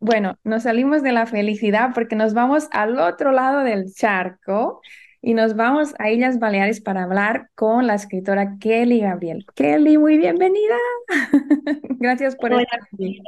bueno, nos salimos de la felicidad porque nos vamos al otro lado del charco y nos vamos a Islas Baleares para hablar con la escritora Kelly Gabriel. Kelly, muy bienvenida. Gracias por estar aquí.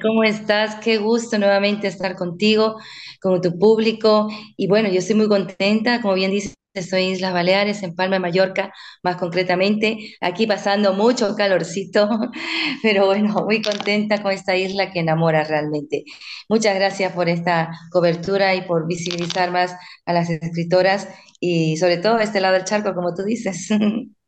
¿Cómo estás? Qué gusto nuevamente estar contigo, con tu público. Y bueno, yo estoy muy contenta, como bien dices Estoy en Islas Baleares, en Palma de Mallorca, más concretamente, aquí pasando mucho calorcito, pero bueno, muy contenta con esta isla que enamora realmente. Muchas gracias por esta cobertura y por visibilizar más a las escritoras y sobre todo este lado del charco, como tú dices.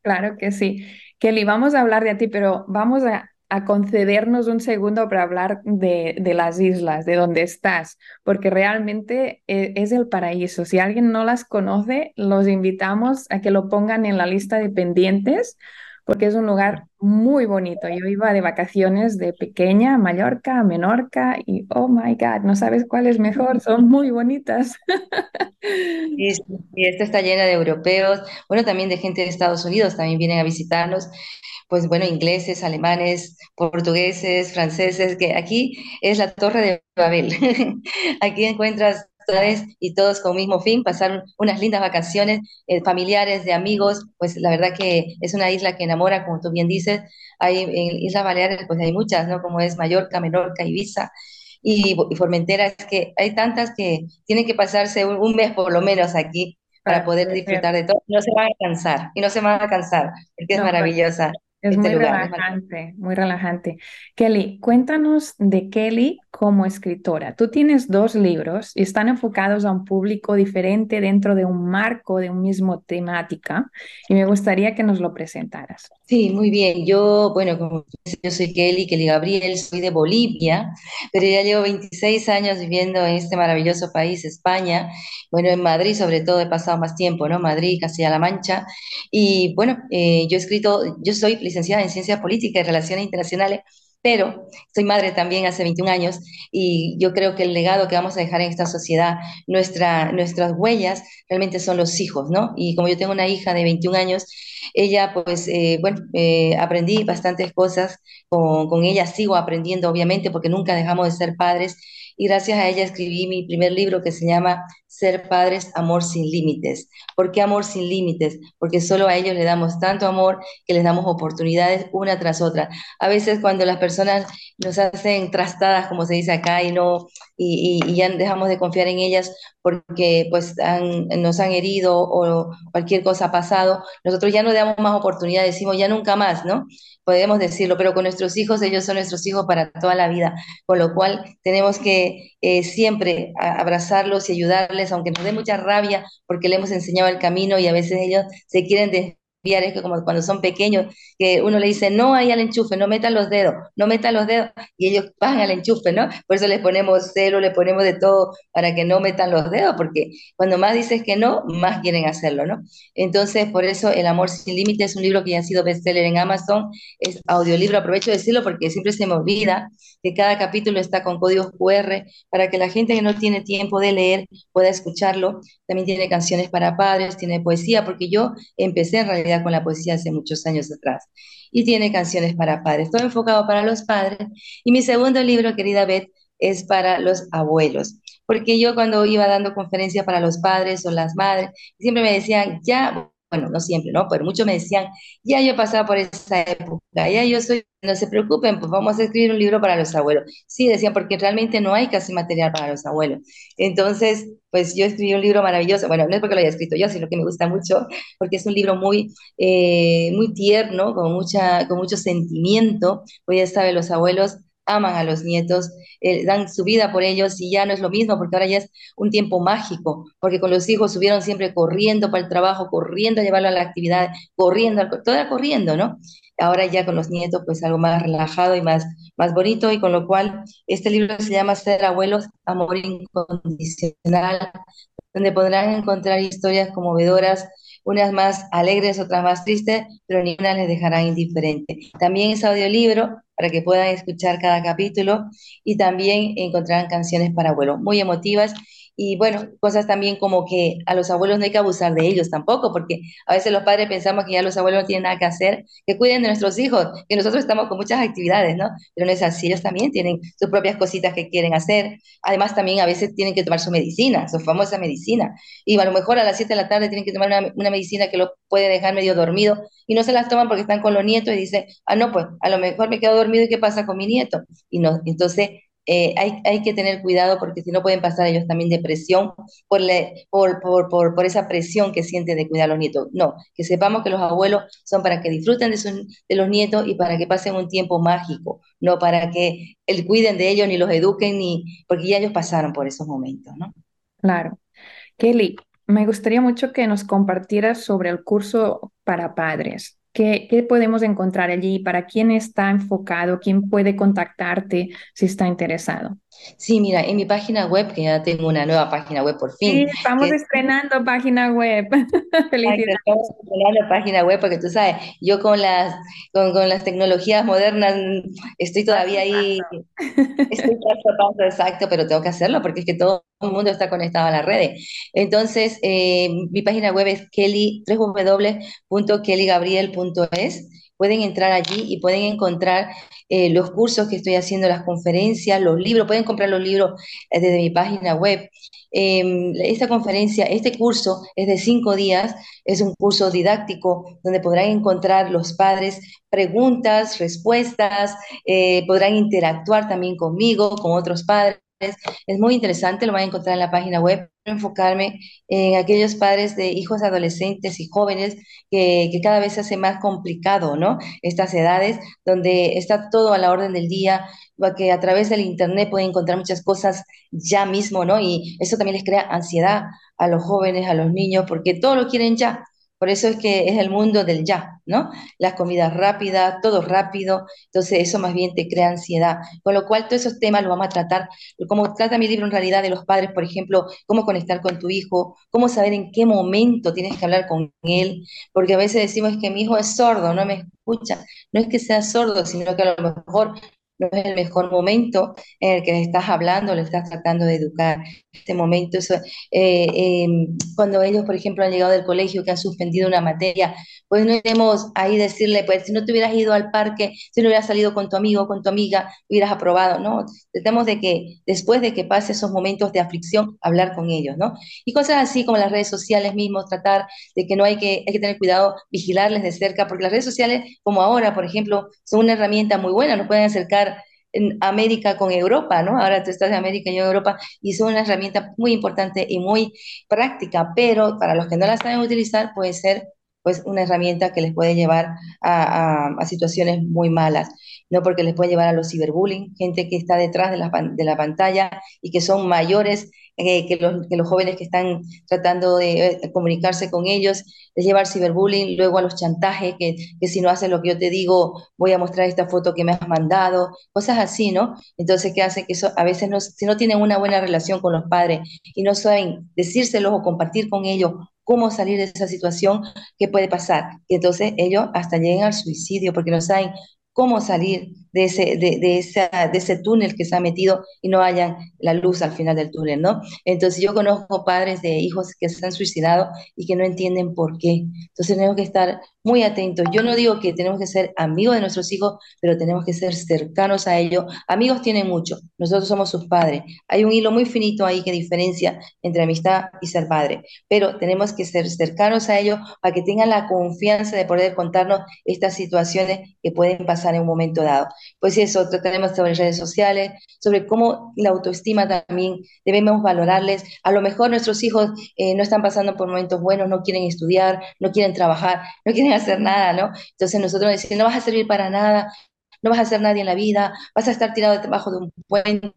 Claro que sí. Kelly, vamos a hablar de ti, pero vamos a a concedernos un segundo para hablar de, las islas, de donde estás, porque realmente e, es, el paraíso. Si alguien no las conoce, los invitamos a que lo pongan en la lista de pendientes, porque es un lugar muy bonito. Yo iba de vacaciones de pequeña a Mallorca, a Menorca, y oh my God, no sabes cuál es mejor, son muy bonitas. Y, y esta está llena de europeos, bueno, también de gente de Estados Unidos, también vienen a visitarnos pues bueno, ingleses, alemanes, portugueses, franceses, que aquí es la torre de Babel. aquí encuentras y todos con mismo fin, pasar unas lindas vacaciones eh, familiares, de amigos, pues la verdad que es una isla que enamora, como tú bien dices, hay en Islas Baleares, pues hay muchas, ¿no? Como es Mallorca, Menorca, Ibiza, y, Formentera, es que hay tantas que tienen que pasarse un, mes por lo menos aquí para poder disfrutar de todo. No se van a cansar, y no se van a cansar, porque es maravillosa. Es este muy relajante, muy relajante. Kelly, cuéntanos de Kelly como escritora. Tú tienes dos libros y están enfocados a un público diferente dentro de un marco de un mismo temática y me gustaría que nos lo presentaras. Sí, muy bien. Yo, bueno, como yo soy Kelly, Kelly Gabriel, soy de Bolivia, pero ya llevo 26 años viviendo en este maravilloso país, España. Bueno, en Madrid sobre todo he pasado más tiempo, ¿no? Madrid, Castilla-La Mancha. Y bueno, eh, yo he escrito, yo soy licenciada en Ciencias Políticas y Relaciones Internacionales pero soy madre también hace 21 años y yo creo que el legado que vamos a dejar en esta sociedad, nuestra, nuestras huellas, realmente son los hijos, ¿no? Y como yo tengo una hija de 21 años, ella, pues, eh, bueno, eh, aprendí bastantes cosas con ella, sigo aprendiendo, obviamente, porque nunca dejamos de ser padres y gracias a ella escribí mi primer libro que se llama Ser Padres, Amor sin Límites. ¿Por qué amor sin límites? Porque solo a ellos le damos tanto amor que les damos oportunidades una tras otra. A veces cuando las personas nos hacen trastadas, como se dice acá, y no y, ya dejamos de confiar en ellas porque pues nos han herido o cualquier cosa ha pasado, nosotros ya no damos más oportunidades, decimos ya nunca más, ¿no? Podemos decirlo, pero con nuestros hijos, ellos son nuestros hijos para toda la vida, con lo cual tenemos que eh, siempre abrazarlos y ayudarles, aunque nos dé mucha rabia porque le hemos enseñado el camino y a veces ellos se quieren es que como cuando son pequeños, que uno le dice, no hay al enchufe, no metan los dedos, no metan los dedos, y ellos van al enchufe, ¿no? Por eso les ponemos cero, le ponemos de todo para que no metan los dedos, porque cuando más dices que no, más quieren hacerlo, ¿no? Entonces, por eso El Amor Sin Límites es un libro que ya ha sido bestseller en Amazon, es audiolibro, aprovecho de decirlo porque siempre se me olvida que cada capítulo está con códigos QR para que la gente que no tiene tiempo de leer pueda escucharlo. También tiene canciones para padres, tiene poesía, porque yo empecé en realidad con la poesía hace muchos años atrás. Y tiene canciones para padres, todo enfocado para los padres. Y mi segundo libro, querida Beth, es para los abuelos. Porque yo cuando iba dando conferencias para los padres o las madres, siempre me decían, ya bueno, no siempre, ¿no? Pero muchos me decían, ya yo he por esa época, ya yo soy, no se preocupen, pues vamos a escribir un libro para los abuelos. Sí, decían, porque realmente no hay casi material para los abuelos. Entonces, pues yo escribí un libro maravilloso, bueno, no es porque lo haya escrito yo, sino que me gusta mucho, porque es un libro muy, eh, muy tierno, con, mucha, con mucho sentimiento, pues ya saben, los abuelos aman a los nietos, eh, dan su vida por ellos y ya no es lo mismo porque ahora ya es un tiempo mágico, porque con los hijos subieron siempre corriendo para el trabajo, corriendo a llevarlo a la actividad, corriendo, todo corriendo, ¿no? Ahora ya con los nietos pues algo más relajado y más, más bonito y con lo cual este libro se llama Ser abuelos, amor incondicional, donde podrán encontrar historias conmovedoras unas más alegres, otras más tristes, pero ninguna les dejará indiferente. También es audiolibro para que puedan escuchar cada capítulo y también encontrarán canciones para abuelos muy emotivas y bueno, cosas también como que a los abuelos no hay que abusar de ellos tampoco, porque a veces los padres pensamos que ya los abuelos no tienen nada que hacer, que cuiden de nuestros hijos, que nosotros estamos con muchas actividades, ¿no? Pero no es así, ellos también tienen sus propias cositas que quieren hacer. Además, también a veces tienen que tomar su medicina, su famosa medicina. Y a lo mejor a las 7 de la tarde tienen que tomar una, una medicina que lo puede dejar medio dormido y no se las toman porque están con los nietos y dicen, ah, no, pues a lo mejor me quedo dormido y qué pasa con mi nieto. Y no, entonces eh, hay, hay, que tener cuidado porque si no pueden pasar ellos también depresión por, por, por, por, por esa presión que sienten de cuidar a los nietos. No, que sepamos que los abuelos son para que disfruten de, de los nietos y para que pasen un tiempo mágico, no para que el, cuiden de ellos ni los eduquen, ni porque ya ellos pasaron por esos momentos, ¿no? Claro. Kelly, me gustaría mucho que nos compartieras sobre el curso para padres. ¿Qué, podemos encontrar allí? ¿Para quién está enfocado? ¿Quién puede contactarte si está interesado? Sí, mira, en mi página web, que ya tengo una nueva página web por fin. Sí, estamos estrenando página web. Felicidades. Estamos estrenando página web porque tú sabes, yo con las, con, con las tecnologías modernas estoy todavía ahí, estoy paso a paso exacto, pero tengo que hacerlo porque es que todo el mundo está conectado a las redes. Entonces, eh, mi página web es kelly, www.kellygabriel.es. Pueden entrar allí y pueden encontrar eh, los cursos que estoy haciendo, las conferencias, los libros. Pueden comprar los libros eh, desde mi página web. Em, esta conferencia, este curso es de cinco días, es un curso didáctico donde podrán encontrar los padres preguntas, respuestas, podrán interactuar también conmigo, con otros padres es muy interesante, lo van a encontrar en la página web. Enfocarme en aquellos padres de hijos adolescentes y jóvenes que, cada vez se hace más complicado, ¿no? Estas edades donde está todo a la orden del día, que a través del Internet pueden encontrar muchas cosas ya mismo, ¿no? Y eso también les crea ansiedad a los jóvenes, a los niños, porque todo lo quieren ya. Por eso es que es el mundo del ya, ¿no? Las comidas rápidas, todo rápido, entonces eso más bien te crea ansiedad. Con lo cual todos esos temas los vamos a tratar, como trata mi libro en realidad de los padres, por ejemplo, cómo conectar con tu hijo, cómo saber en qué momento tienes que hablar con él, porque a veces decimos que mi hijo es sordo, no me escucha. No es que sea sordo, sino que a lo mejor no es el mejor momento en el que le estás hablando, le estás tratando de educar. Este momento, eh, em, cuando ellos, por ejemplo, han llegado del colegio, que han suspendido una materia, pues no tenemos ahí decirle, pues si no te hubieras ido al parque, si no hubieras salido con tu amigo con tu amiga, hubieras aprobado, ¿no? Tratamos de que después de que pase esos momentos de aflicción, hablar con ellos, ¿no? Y cosas así como las redes sociales mismos, tratar de que no hay que, hay que tener cuidado, vigilarles de cerca, porque las redes sociales, como ahora, por ejemplo, son una herramienta muy buena, nos pueden acercar en América con Europa, ¿no? Ahora tú estás en América y yo en Europa, y son una herramienta muy importante y muy práctica, pero para los que no la saben utilizar puede ser pues una herramienta que les puede llevar a, a, situaciones muy malas, ¿no? Porque les puede llevar a los ciberbullying, gente que está detrás de la, de la pantalla y que son mayores eh, que, los, que, los, jóvenes que están tratando de eh, comunicarse con ellos, les lleva al ciberbullying, luego a los chantajes, que, que, si no haces lo que yo te digo, voy a mostrar esta foto que me has mandado, cosas así, ¿no? Entonces, ¿qué hace? Que eso, a veces, no, si no tienen una buena relación con los padres y no saben decírselos o compartir con ellos cómo salir de esa situación, ¿qué puede pasar? Y entonces ellos hasta llegan al suicidio porque no saben cómo salir de ese, de, de, de ese túnel que se ha metido y no hayan la luz al final del túnel, ¿no? Entonces yo conozco padres de hijos que se han suicidado y que no entienden por qué. Entonces tenemos que estar muy atentos. Yo no digo que tenemos que ser amigos de nuestros hijos, pero tenemos que ser cercanos a ellos. Amigos tienen mucho, nosotros somos sus padres. Hay un hilo muy finito ahí que diferencia entre amistad y ser padre, pero tenemos que ser cercanos a ellos para que tengan la confianza de poder contarnos estas situaciones que pueden pasar en un momento dado. Pues eso, trataremos sobre redes sociales, sobre cómo la autoestima también debemos valorarles. A lo mejor nuestros hijos eh, no están pasando por momentos buenos, no quieren estudiar, no quieren trabajar, no quieren hacer nada, ¿no? Entonces nosotros decimos, no vas a servir para nada, no vas a ser nadie en la vida, vas a estar tirado debajo de un puente.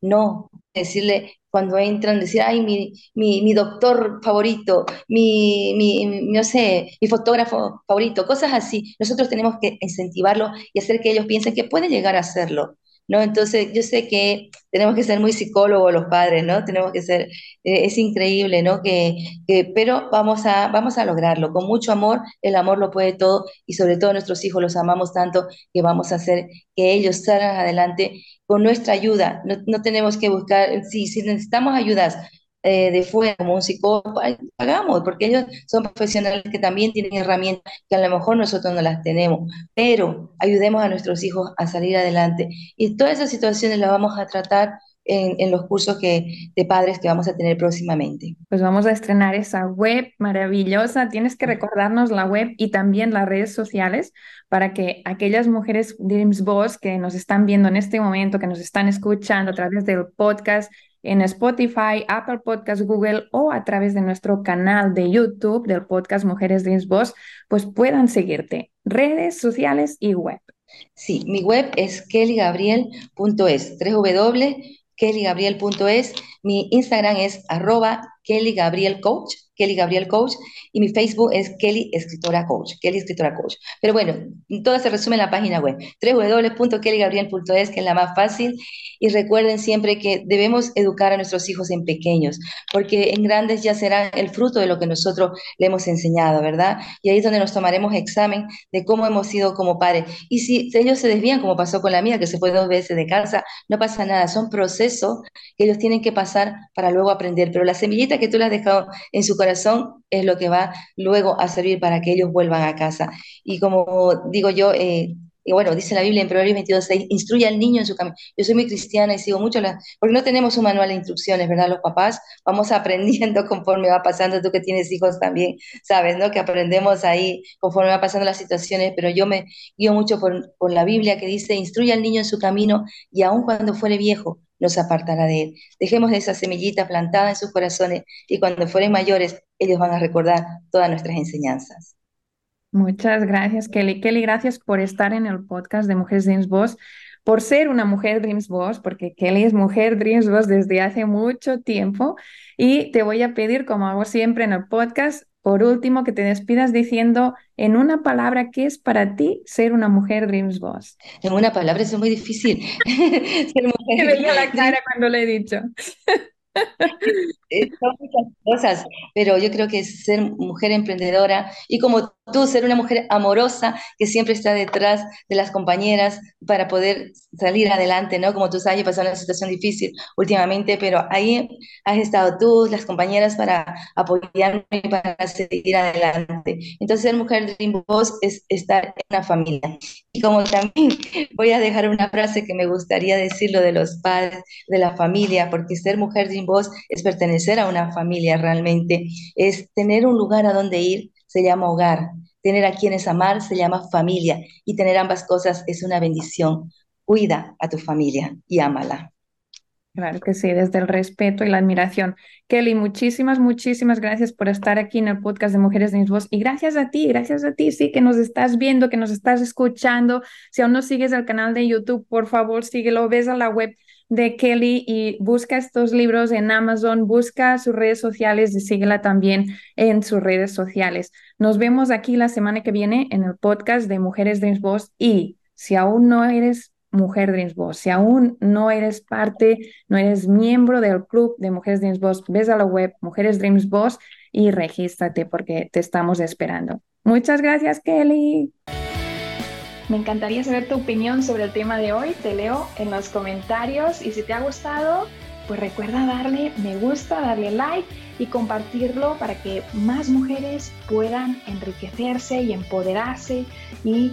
No, decirle cuando entran, decir, ay, mi, mi, mi doctor favorito, mi, mi, no sé, mi fotógrafo favorito, cosas así. Nosotros tenemos que incentivarlo y hacer que ellos piensen que pueden llegar a hacerlo. ¿No? Entonces, yo sé que tenemos que ser muy psicólogos los padres, ¿no? Tenemos que ser, eh, es increíble, ¿no? Que, que, pero vamos a, vamos a lograrlo, con mucho amor, el amor lo puede todo y sobre todo nuestros hijos los amamos tanto que vamos a hacer que ellos salgan adelante con nuestra ayuda. No, no tenemos que buscar, si, si necesitamos ayudas eh, de fuera, como un psicólogo, hagamos, porque ellos son profesionales que también tienen herramientas que a lo mejor nosotros no las tenemos, pero ayudemos a nuestros hijos a salir adelante. Y todas esas situaciones las vamos a tratar en, en, los cursos que, de padres que vamos a tener próximamente. Pues vamos a estrenar esa web maravillosa. Tienes que recordarnos la web y también las redes sociales para que aquellas mujeres Dreams Boss que nos están viendo en este momento, que nos están escuchando a través del podcast, en Spotify, Apple Podcast, Google o a través de nuestro canal de YouTube del podcast Mujeres Dreams Boss, pues puedan seguirte. Redes sociales y web. Sí, mi web es kellygabriel.es, www.kellygabriel.es. Mi Instagram es arroba kellygabrielcoach Kelly Gabriel Coach, y mi Facebook es Kelly Escritora Coach, Kelly Escritora Coach. Pero bueno, todo se resume en la página web, www.kellygabriel.es, que es la más fácil, y recuerden siempre que debemos educar a nuestros hijos en pequeños, porque en grandes ya serán el fruto de lo que nosotros le hemos enseñado, ¿verdad? Y ahí es donde nos tomaremos examen de cómo hemos sido como padres. Y si ellos se desvían, como pasó con la mía, que se fue dos veces de casa, no pasa nada, son procesos que ellos tienen que pasar para luego aprender, pero la semillita que tú le has dejado en su es lo que va luego a servir para que ellos vuelvan a casa. Y como digo yo, eh, y bueno, dice la Biblia en Proverbios 22, 6, instruye al niño en su camino. Yo soy muy cristiana y sigo mucho, la, porque no tenemos un manual de instrucciones, ¿verdad? Los papás vamos aprendiendo conforme va pasando, tú que tienes hijos también, sabes, ¿no? Que aprendemos ahí conforme va pasando las situaciones, pero yo me guío mucho por la Biblia que dice, instruye al niño en su camino y aun cuando fuere viejo, nos apartará de él. Dejemos esa semillita plantada en sus corazones y cuando fueren mayores, ellos van a recordar todas nuestras enseñanzas. Muchas gracias, Kelly. Kelly, gracias por estar en el podcast de Mujeres Dreams Boss, por ser una mujer Dreams Boss, porque Kelly es mujer Dreams Boss desde hace mucho tiempo. Y te voy a pedir, como hago siempre en el podcast, por último, que te despidas diciendo en una palabra qué es para ti ser una mujer Dreams Boss. En una palabra es muy difícil. ser mujer. veía la cara cuando le he dicho. Son muchas cosas, pero yo creo que ser mujer emprendedora y como tú, ser una mujer amorosa que siempre está detrás de las compañeras para poder salir adelante, ¿no? Como tú sabes, he pasado una situación difícil últimamente, pero ahí has estado tú, las compañeras, para apoyarme y para seguir adelante. Entonces, ser mujer Dream Boss es estar en una familia. Y como también voy a dejar una frase que me gustaría decirlo de los padres, de la familia, porque ser mujer Dream Boss es pertenecer a una familia realmente, es tener un lugar a donde ir, se llama hogar, tener a quienes amar se llama familia y tener ambas cosas es una bendición. Cuida a tu familia y ámala. Claro que sí, desde el respeto y la admiración. Kelly, muchísimas, muchísimas gracias por estar aquí en el podcast de Mujeres de Mis Voz. Y gracias a ti, gracias a ti, sí, que nos estás viendo, que nos estás escuchando. Si aún no sigues el canal de YouTube, por favor, síguelo, ves a la web de Kelly y busca estos libros en Amazon, busca sus redes sociales y síguela también en sus redes sociales. Nos vemos aquí la semana que viene en el podcast de Mujeres Dreams Boss y si aún no eres Mujer Dreams Boss, si aún no eres parte, no eres miembro del club de Mujeres Dreams Boss, ves a la web Mujeres Dreams Boss y regístrate porque te estamos esperando. Muchas gracias, Kelly. Me encantaría saber tu opinión sobre el tema de hoy. Te leo en los comentarios y si te ha gustado, pues recuerda darle me gusta, darle like y compartirlo para que más mujeres puedan enriquecerse y empoderarse y